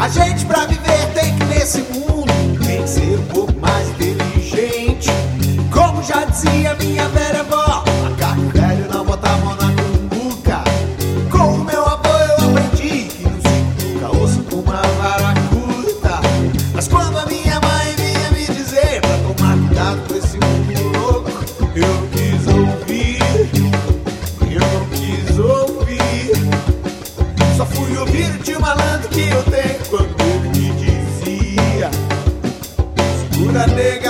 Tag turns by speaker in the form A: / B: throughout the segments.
A: A gente pra viver tem que nesse mundo de malandro que eu tenho quando ele me dizia: Segura nega.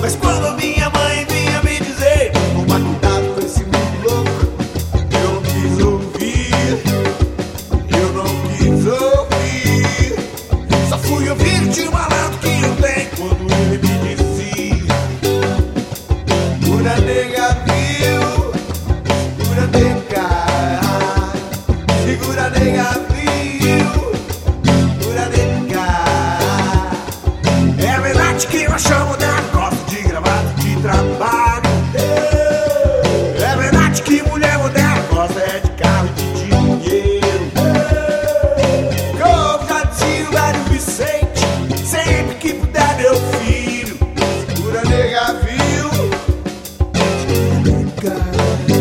A: Mas quando minha mãe vinha Gloria.